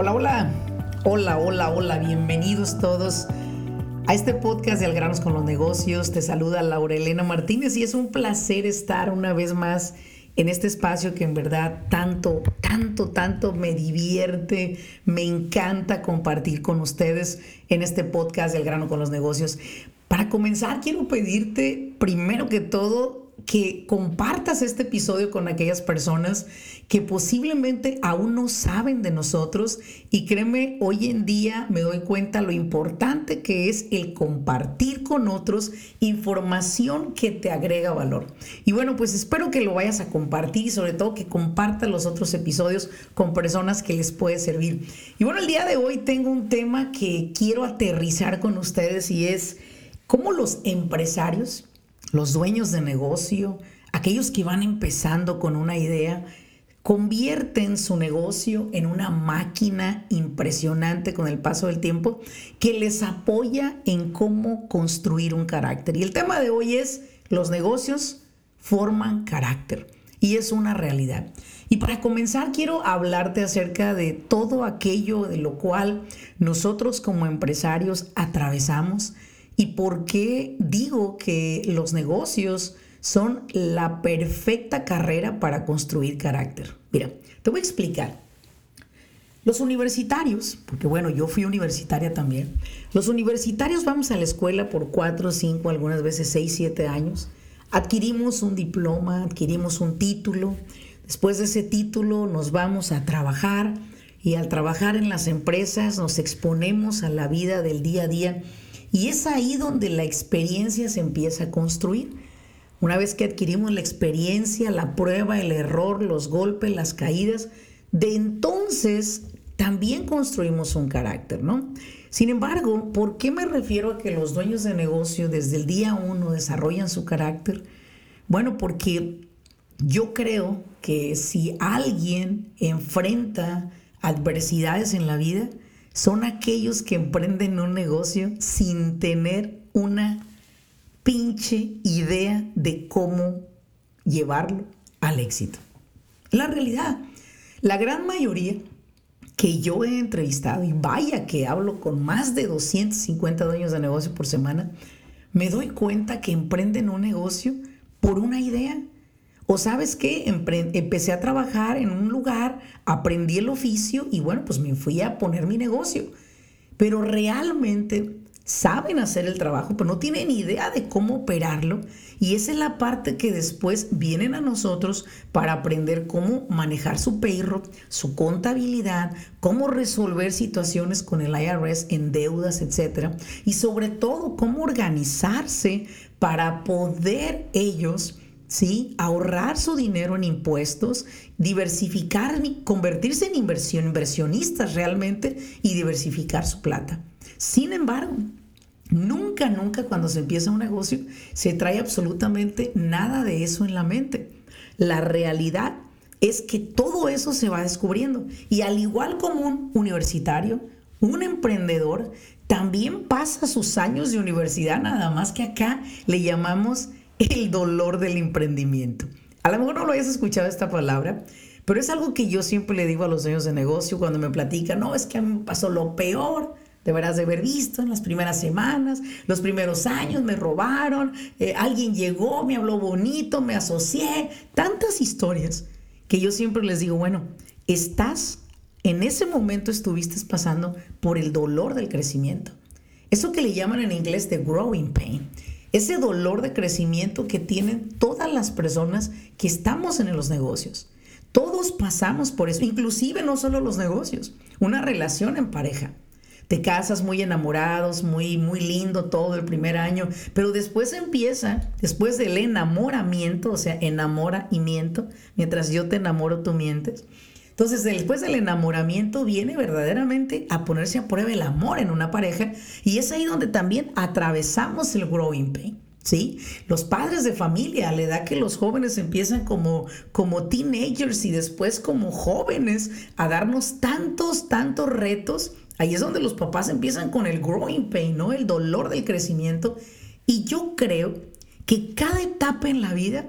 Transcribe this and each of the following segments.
Hola, hola, hola, hola, hola, bienvenidos todos a este podcast de Algranos con los Negocios. Te saluda Laura Elena Martínez y es un placer estar una vez más en este espacio que en verdad tanto, tanto, tanto me divierte, me encanta compartir con ustedes en este podcast del grano con los negocios. Para comenzar, quiero pedirte primero que todo que compartas este episodio con aquellas personas que posiblemente aún no saben de nosotros y créeme, hoy en día me doy cuenta lo importante que es el compartir con otros información que te agrega valor. Y bueno, pues espero que lo vayas a compartir y sobre todo que compartas los otros episodios con personas que les puede servir. Y bueno, el día de hoy tengo un tema que quiero aterrizar con ustedes y es cómo los empresarios los dueños de negocio, aquellos que van empezando con una idea, convierten su negocio en una máquina impresionante con el paso del tiempo que les apoya en cómo construir un carácter. Y el tema de hoy es, los negocios forman carácter y es una realidad. Y para comenzar quiero hablarte acerca de todo aquello de lo cual nosotros como empresarios atravesamos, y por qué digo que los negocios son la perfecta carrera para construir carácter. Mira, te voy a explicar. Los universitarios, porque bueno, yo fui universitaria también, los universitarios vamos a la escuela por cuatro, cinco, algunas veces seis, siete años, adquirimos un diploma, adquirimos un título, después de ese título nos vamos a trabajar y al trabajar en las empresas nos exponemos a la vida del día a día y es ahí donde la experiencia se empieza a construir. Una vez que adquirimos la experiencia, la prueba, el error, los golpes, las caídas, de entonces también construimos un carácter, ¿no? Sin embargo, ¿por qué me refiero a que los dueños de negocio desde el día uno desarrollan su carácter? Bueno, porque yo creo que si alguien enfrenta adversidades en la vida, son aquellos que emprenden un negocio sin tener una pinche idea de cómo llevarlo al éxito. La realidad, la gran mayoría que yo he entrevistado, y vaya que hablo con más de 250 dueños de negocio por semana, me doy cuenta que emprenden un negocio por una idea, o sabes qué, empecé a trabajar en un lugar, aprendí el oficio y bueno, pues me fui a poner mi negocio. Pero realmente saben hacer el trabajo, pero no tienen idea de cómo operarlo. Y esa es la parte que después vienen a nosotros para aprender cómo manejar su payroll, su contabilidad, cómo resolver situaciones con el IRS en deudas, etc. Y sobre todo, cómo organizarse para poder ellos ¿sí? Ahorrar su dinero en impuestos, diversificar, convertirse en inversión, inversionistas realmente y diversificar su plata. Sin embargo, nunca, nunca cuando se empieza un negocio se trae absolutamente nada de eso en la mente. La realidad es que todo eso se va descubriendo. Y al igual como un universitario, un emprendedor también pasa sus años de universidad, nada más que acá le llamamos el dolor del emprendimiento. A lo mejor no lo hayas escuchado esta palabra, pero es algo que yo siempre le digo a los dueños de negocio cuando me platican, no, es que me pasó lo peor, deberás de haber visto en las primeras semanas, los primeros años me robaron, eh, alguien llegó, me habló bonito, me asocié, tantas historias que yo siempre les digo, bueno, estás, en ese momento estuviste pasando por el dolor del crecimiento. Eso que le llaman en inglés the growing pain ese dolor de crecimiento que tienen todas las personas que estamos en los negocios. Todos pasamos por eso, inclusive no solo los negocios, una relación en pareja. Te casas muy enamorados, muy, muy lindo todo el primer año, pero después empieza, después del enamoramiento, o sea, enamora y miento, mientras yo te enamoro, tú mientes. Entonces, después del enamoramiento viene verdaderamente a ponerse a prueba el amor en una pareja y es ahí donde también atravesamos el growing pain. ¿Sí? Los padres de familia, a la edad que los jóvenes empiezan como, como teenagers y después como jóvenes a darnos tantos, tantos retos, ahí es donde los papás empiezan con el growing pain, ¿no? El dolor del crecimiento. Y yo creo que cada etapa en la vida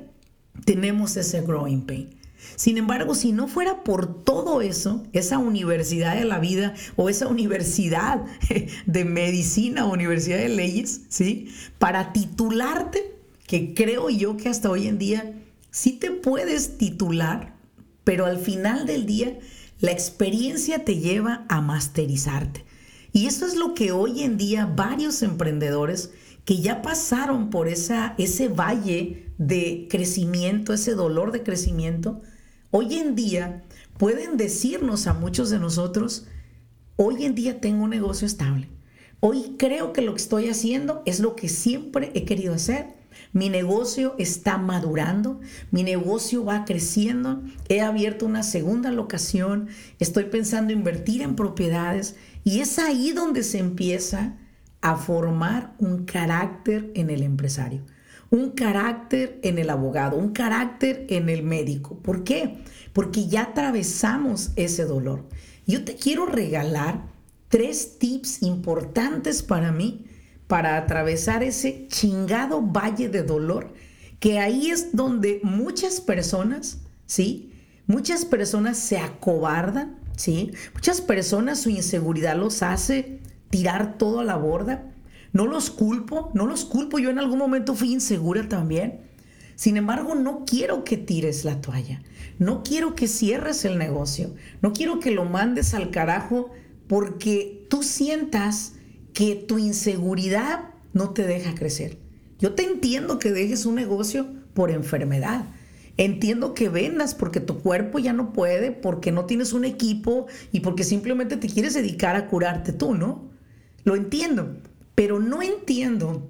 tenemos ese growing pain. Sin embargo, si no fuera por todo eso, esa universidad de la vida o esa universidad de medicina o universidad de leyes, ¿sí? Para titularte, que creo yo que hasta hoy en día sí te puedes titular, pero al final del día la experiencia te lleva a masterizarte. Y eso es lo que hoy en día varios emprendedores que ya pasaron por esa, ese valle de crecimiento, ese dolor de crecimiento, hoy en día pueden decirnos a muchos de nosotros, hoy en día tengo un negocio estable. Hoy creo que lo que estoy haciendo es lo que siempre he querido hacer mi negocio está madurando, mi negocio va creciendo, he abierto una segunda locación, estoy pensando invertir en propiedades y es ahí donde se empieza a formar un carácter en el empresario, un carácter en el abogado, un carácter en el médico. ¿Por qué? Porque ya atravesamos ese dolor. Yo te quiero regalar tres tips importantes para mí para atravesar ese chingado valle de dolor, que ahí es donde muchas personas, ¿sí? Muchas personas se acobardan, ¿sí? Muchas personas su inseguridad los hace tirar todo a la borda. No los culpo, no los culpo, yo en algún momento fui insegura también. Sin embargo, no quiero que tires la toalla, no quiero que cierres el negocio, no quiero que lo mandes al carajo porque tú sientas que tu inseguridad no te deja crecer. Yo te entiendo que dejes un negocio por enfermedad. Entiendo que vendas porque tu cuerpo ya no puede, porque no tienes un equipo y porque simplemente te quieres dedicar a curarte tú, ¿no? Lo entiendo, pero no entiendo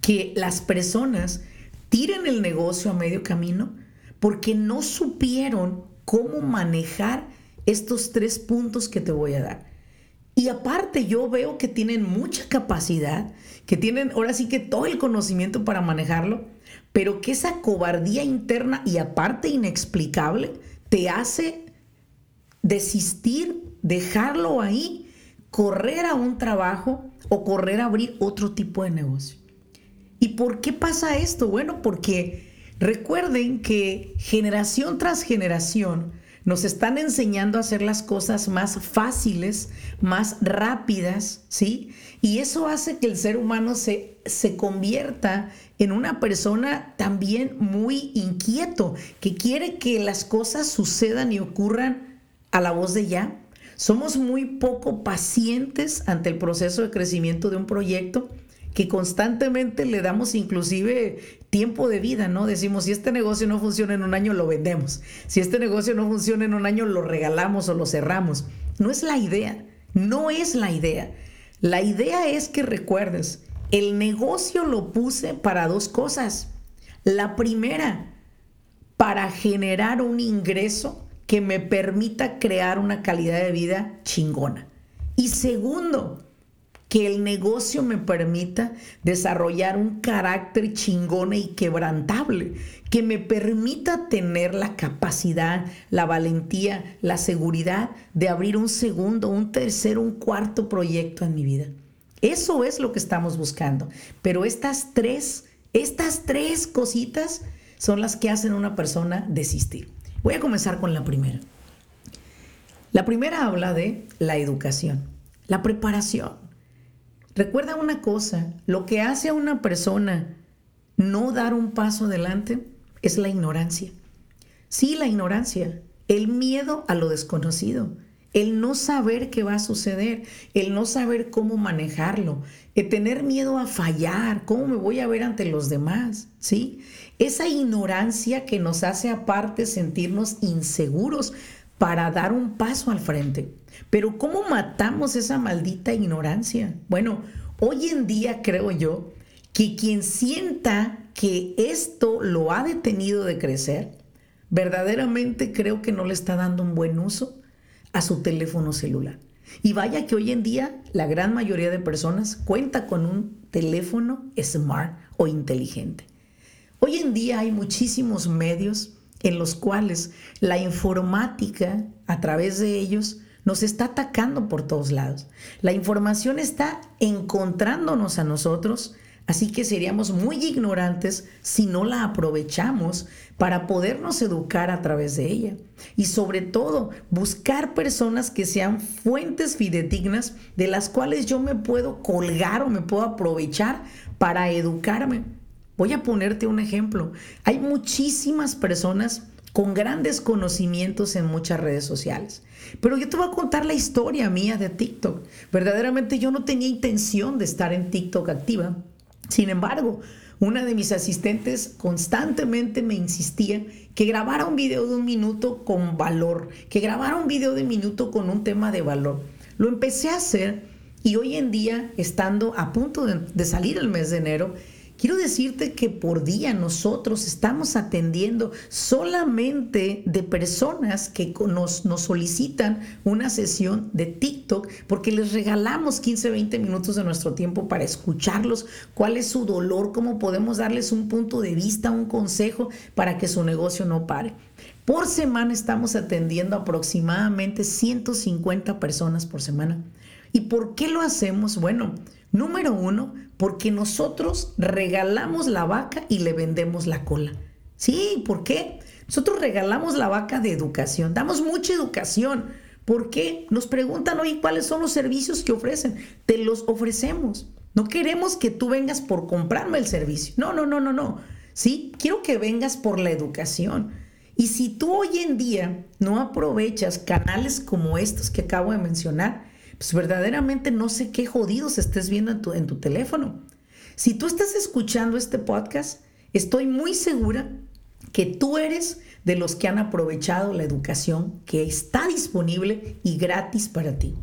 que las personas tiren el negocio a medio camino porque no supieron cómo manejar estos tres puntos que te voy a dar. Y aparte yo veo que tienen mucha capacidad, que tienen ahora sí que todo el conocimiento para manejarlo, pero que esa cobardía interna y aparte inexplicable te hace desistir, dejarlo ahí, correr a un trabajo o correr a abrir otro tipo de negocio. ¿Y por qué pasa esto? Bueno, porque recuerden que generación tras generación, nos están enseñando a hacer las cosas más fáciles, más rápidas, ¿sí? Y eso hace que el ser humano se, se convierta en una persona también muy inquieto, que quiere que las cosas sucedan y ocurran a la voz de ya. Somos muy poco pacientes ante el proceso de crecimiento de un proyecto que constantemente le damos inclusive tiempo de vida, ¿no? Decimos, si este negocio no funciona en un año, lo vendemos. Si este negocio no funciona en un año, lo regalamos o lo cerramos. No es la idea, no es la idea. La idea es que recuerdes, el negocio lo puse para dos cosas. La primera, para generar un ingreso que me permita crear una calidad de vida chingona. Y segundo, que el negocio me permita desarrollar un carácter chingón y quebrantable, que me permita tener la capacidad, la valentía, la seguridad de abrir un segundo, un tercero, un cuarto proyecto en mi vida. Eso es lo que estamos buscando. Pero estas tres, estas tres cositas son las que hacen a una persona desistir. Voy a comenzar con la primera. La primera habla de la educación, la preparación. Recuerda una cosa, lo que hace a una persona no dar un paso adelante es la ignorancia. Sí, la ignorancia, el miedo a lo desconocido, el no saber qué va a suceder, el no saber cómo manejarlo, el tener miedo a fallar, cómo me voy a ver ante los demás, ¿sí? Esa ignorancia que nos hace aparte sentirnos inseguros para dar un paso al frente. Pero ¿cómo matamos esa maldita ignorancia? Bueno, hoy en día creo yo que quien sienta que esto lo ha detenido de crecer, verdaderamente creo que no le está dando un buen uso a su teléfono celular. Y vaya que hoy en día la gran mayoría de personas cuenta con un teléfono smart o inteligente. Hoy en día hay muchísimos medios en los cuales la informática, a través de ellos, nos está atacando por todos lados. La información está encontrándonos a nosotros Así que seríamos muy ignorantes si no la aprovechamos para podernos educar a través de ella. Y sobre todo, buscar personas que sean fuentes fidedignas de las cuales yo me puedo colgar o me puedo aprovechar para educarme. Voy a ponerte un ejemplo. Hay muchísimas personas con grandes conocimientos en muchas redes sociales. Pero yo te voy a contar la historia mía de TikTok. Verdaderamente yo no tenía intención de estar en TikTok activa. Sin embargo, una de mis asistentes constantemente me insistía que grabara un video de un minuto con valor, que grabara un video de un minuto con un tema de valor. Lo empecé a hacer y hoy en día, estando a punto de, de salir el mes de enero, Quiero decirte que por día nosotros estamos atendiendo solamente de personas que nos, nos, solicitan una sesión de TikTok porque les regalamos 15, 20 minutos de nuestro tiempo para escucharlos, cuál es su dolor, cómo podemos darles un punto de vista, un consejo para que su negocio no pare. Por semana estamos atendiendo aproximadamente 150 personas por semana. ¿Y por qué lo hacemos? Bueno, número uno, porque nosotros regalamos la vaca y le vendemos la cola. Sí, ¿por qué? Nosotros regalamos la vaca de educación, damos mucha educación. ¿Por qué? Nos preguntan, oye, ¿cuáles son los servicios que ofrecen? Te los ofrecemos. No queremos que tú vengas por comprarme el servicio. No, no, no, no, no. Sí, quiero que vengas por la educación. Y si tú hoy en día no aprovechas canales como estos que acabo de mencionar, pues verdaderamente no sé qué jodidos estés viendo en tu, en tu teléfono. Si tú estás escuchando este podcast, estoy muy segura que tú eres de los que han aprovechado la educación que está disponible y gratis para ti.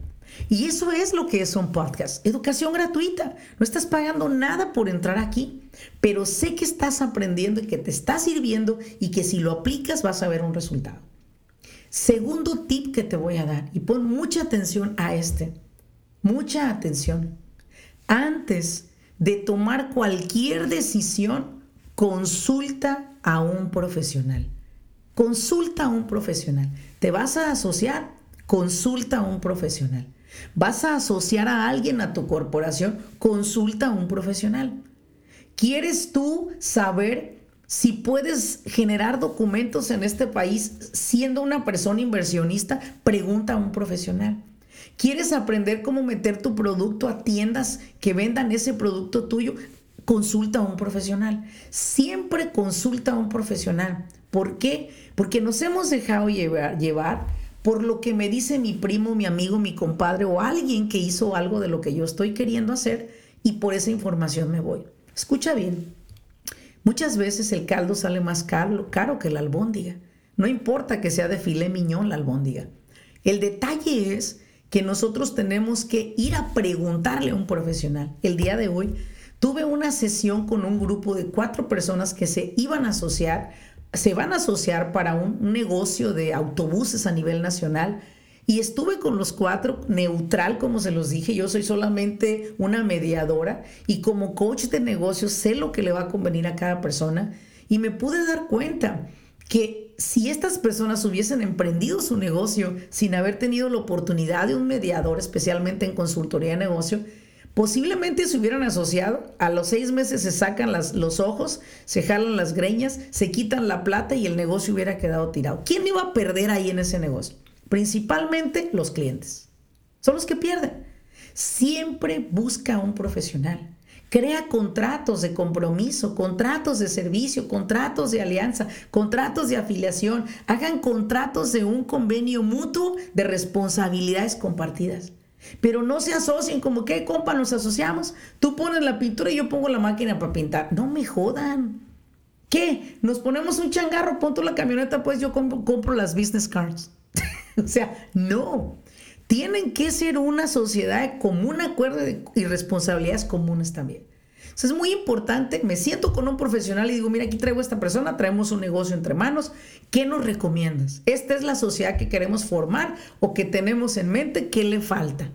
Y eso es lo que es un podcast, educación gratuita. No estás pagando nada por entrar aquí, pero sé que estás aprendiendo y que te está sirviendo y que si lo aplicas vas a ver un resultado. Segundo tip que te voy a dar, y pon mucha atención a este, mucha atención. Antes de tomar cualquier decisión, consulta a un profesional. Consulta a un profesional. ¿Te vas a asociar? Consulta a un profesional. ¿Vas a asociar a alguien a tu corporación? Consulta a un profesional. ¿Quieres tú saber si puedes generar documentos en este país siendo una persona inversionista, pregunta a un profesional. ¿Quieres aprender cómo meter tu producto a tiendas que vendan ese producto tuyo? Consulta a un profesional. Siempre consulta a un profesional. ¿Por qué? Porque nos hemos dejado llevar, llevar por lo que me dice mi primo, mi amigo, mi compadre o alguien que hizo algo de lo que yo estoy queriendo hacer y por esa información me voy. Escucha bien. Muchas veces el caldo sale más caro, caro que la albóndiga. No importa que sea de filé miñón la albóndiga. El detalle es que nosotros tenemos que ir a preguntarle a un profesional. El día de hoy tuve una sesión con un grupo de cuatro personas que se iban a asociar, se van a asociar para un negocio de autobuses a nivel nacional y estuve con los cuatro neutral, como se los dije, yo soy solamente una mediadora y como coach de negocios sé lo que le va a convenir a cada persona y me pude dar cuenta que si estas personas hubiesen emprendido su negocio sin haber tenido la oportunidad de un mediador, especialmente en consultoría de negocio, posiblemente se hubieran asociado, a los seis meses se sacan los ojos, se jalan las greñas, se quitan la plata y el negocio hubiera quedado tirado. ¿Quién iba a perder ahí en ese negocio? Principalmente los clientes. Son los que pierden. Siempre busca un profesional. Crea contratos de compromiso, contratos de servicio, contratos de alianza, contratos de afiliación. Hagan contratos de un convenio mutuo de responsabilidades compartidas. Pero no se asocien como que, compa, nos asociamos. Tú pones la pintura y yo pongo la máquina para pintar. No me jodan. ¿Qué? Nos ponemos un changarro, pon la camioneta, pues yo compro las business cards. o sea, no. Tienen que ser una sociedad de común acuerdo y responsabilidades comunes también. es muy importante, me siento con un profesional y digo, mira, aquí traigo a esta persona, traemos un negocio entre manos, ¿qué nos recomiendas? Esta es la sociedad que queremos formar o que tenemos en mente, ¿qué le falta?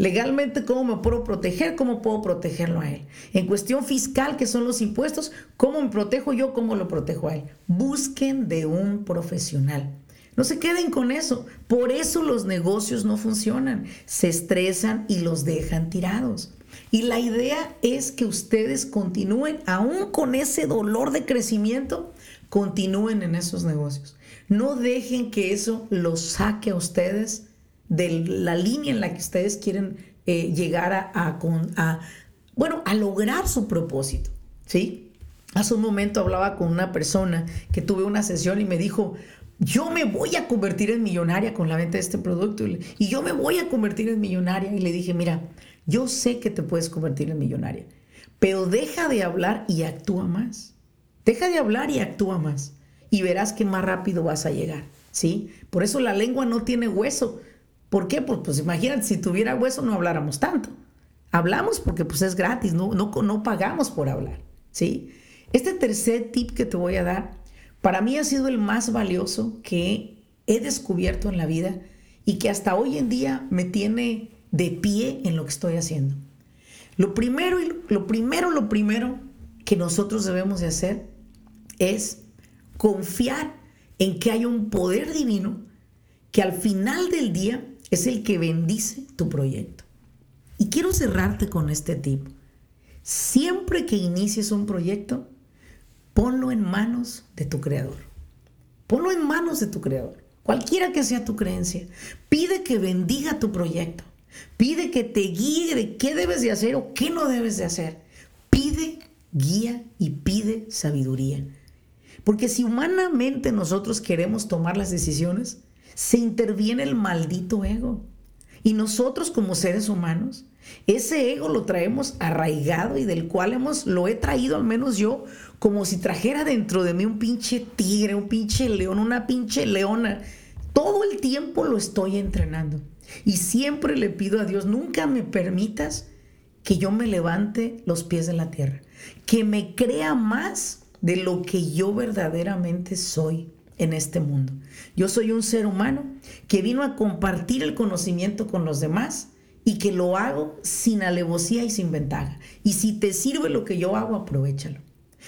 Legalmente, ¿cómo me puedo proteger? ¿Cómo puedo protegerlo a él? En cuestión fiscal, que son los impuestos, ¿cómo me protejo yo? ¿Cómo lo protejo a él? Busquen de un profesional. No se queden con eso. Por eso los negocios no funcionan. Se estresan y los dejan tirados. Y la idea es que ustedes continúen, aún con ese dolor de crecimiento, continúen en esos negocios. No dejen que eso los saque a ustedes de la línea en la que ustedes quieren eh, llegar a, a, bueno, a lograr su propósito, ¿sí? Hace un momento hablaba con una persona que tuve una sesión y me dijo, yo me voy a convertir en millonaria con la venta de este producto y yo me voy a convertir en millonaria. Y le dije, mira, yo sé que te puedes convertir en millonaria, pero deja de hablar y actúa más. Deja de hablar y actúa más y verás que más rápido vas a llegar, ¿sí? Por eso la lengua no tiene hueso. ¿Por qué? Pues, pues imagínate, si tuviera hueso no habláramos tanto. Hablamos porque pues es gratis, no, no, no pagamos por hablar, ¿sí? Este tercer tip que te voy a dar, para mí ha sido el más valioso que he descubierto en la vida y que hasta hoy en día me tiene de pie en lo que estoy haciendo. Lo primero, lo primero, lo primero que nosotros debemos de hacer es confiar en que hay un poder divino que al final del día es el que bendice tu proyecto. Y quiero cerrarte con este tip. Siempre que inicies un proyecto, ponlo en manos de tu creador. Ponlo en manos de tu creador, cualquiera que sea tu creencia. Pide que bendiga tu proyecto. Pide que te guíe de qué debes de hacer o qué no debes de hacer. Pide guía y pide sabiduría. Porque si humanamente nosotros queremos tomar las decisiones, se interviene el maldito ego. Y nosotros como seres humanos, ese ego lo traemos arraigado y del cual hemos, lo he traído al menos yo, como si trajera dentro de mí un pinche tigre, un pinche león, una pinche leona. Todo el tiempo lo estoy entrenando. Y siempre le pido a Dios, nunca me permitas que yo me levante los pies de la tierra, que me crea más de lo que yo verdaderamente soy en este mundo. Yo soy un ser humano que vino a compartir el conocimiento con los demás y que lo hago sin alevosía y sin ventaja. Y si te sirve lo que yo hago, aprovechalo.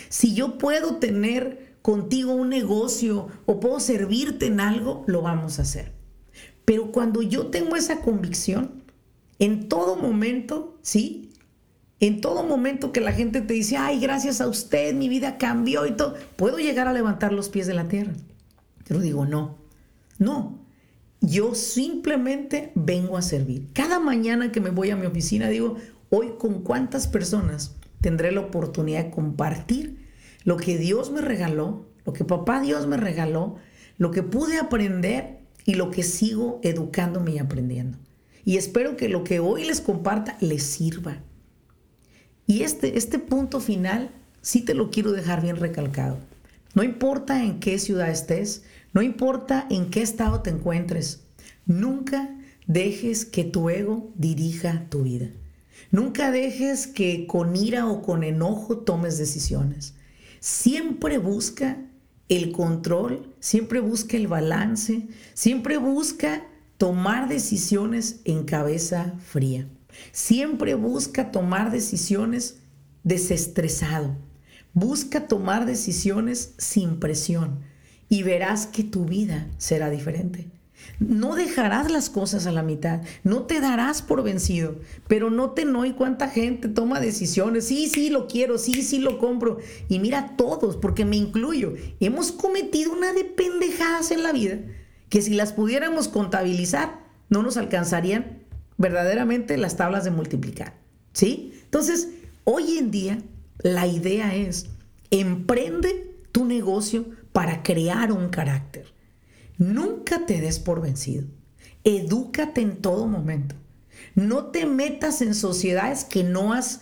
Si yo puedo tener contigo un negocio o puedo servirte en algo, lo vamos a hacer. Pero cuando yo tengo esa convicción, en todo momento, ¿sí? En todo momento que la gente te dice, ay, gracias a usted, mi vida cambió y todo, puedo llegar a levantar los pies de la tierra. Yo digo, no, no. Yo simplemente vengo a servir. Cada mañana que me voy a mi oficina digo, hoy con cuántas personas tendré la oportunidad de compartir lo que Dios me regaló, lo que papá Dios me regaló, lo que pude aprender y lo que sigo educándome y aprendiendo. Y espero que lo que hoy les comparta les sirva. Y este, este punto final sí te lo quiero dejar bien recalcado. No importa en qué ciudad estés, no importa en qué estado te encuentres, nunca dejes que tu ego dirija tu vida. Nunca dejes que con ira o con enojo tomes decisiones. Siempre busca el control, siempre busca el balance, siempre busca tomar decisiones en cabeza fría. Siempre busca tomar decisiones desestresado. Busca tomar decisiones sin presión y verás que tu vida será diferente. No dejarás las cosas a la mitad, no te darás por vencido, pero no te no hay cuánta gente toma decisiones, sí, sí lo quiero, sí, sí lo compro. Y mira todos, porque me incluyo, hemos cometido una de pendejadas en la vida que si las pudiéramos contabilizar, no nos alcanzarían verdaderamente las tablas de multiplicar. ¿Sí? Entonces, hoy en día la idea es, emprende tu negocio para crear un carácter. Nunca te des por vencido. Edúcate en todo momento. No te metas en sociedades que no has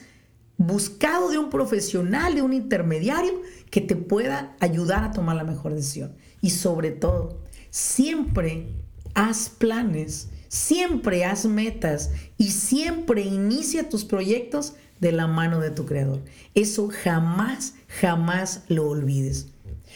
buscado de un profesional, de un intermediario que te pueda ayudar a tomar la mejor decisión. Y sobre todo, siempre haz planes, siempre haz metas y siempre inicia tus proyectos de la mano de tu creador. Eso jamás, jamás lo olvides.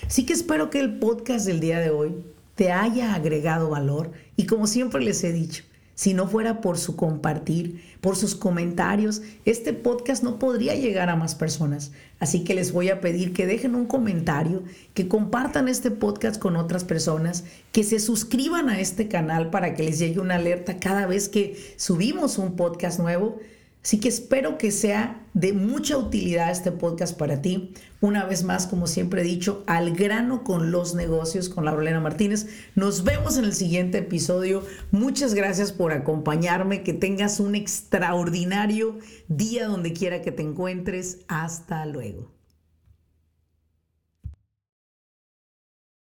Así que espero que el podcast del día de hoy te haya agregado valor y como siempre les he dicho, si no fuera por su compartir, por sus comentarios, este podcast no podría llegar a más personas. Así que les voy a pedir que dejen un comentario, que compartan este podcast con otras personas, que se suscriban a este canal para que les llegue una alerta cada vez que subimos un podcast nuevo. Así que espero que sea de mucha utilidad este podcast para ti. Una vez más, como siempre he dicho, al grano con los negocios con Laurelena Martínez. Nos vemos en el siguiente episodio. Muchas gracias por acompañarme. Que tengas un extraordinario día donde quiera que te encuentres. Hasta luego.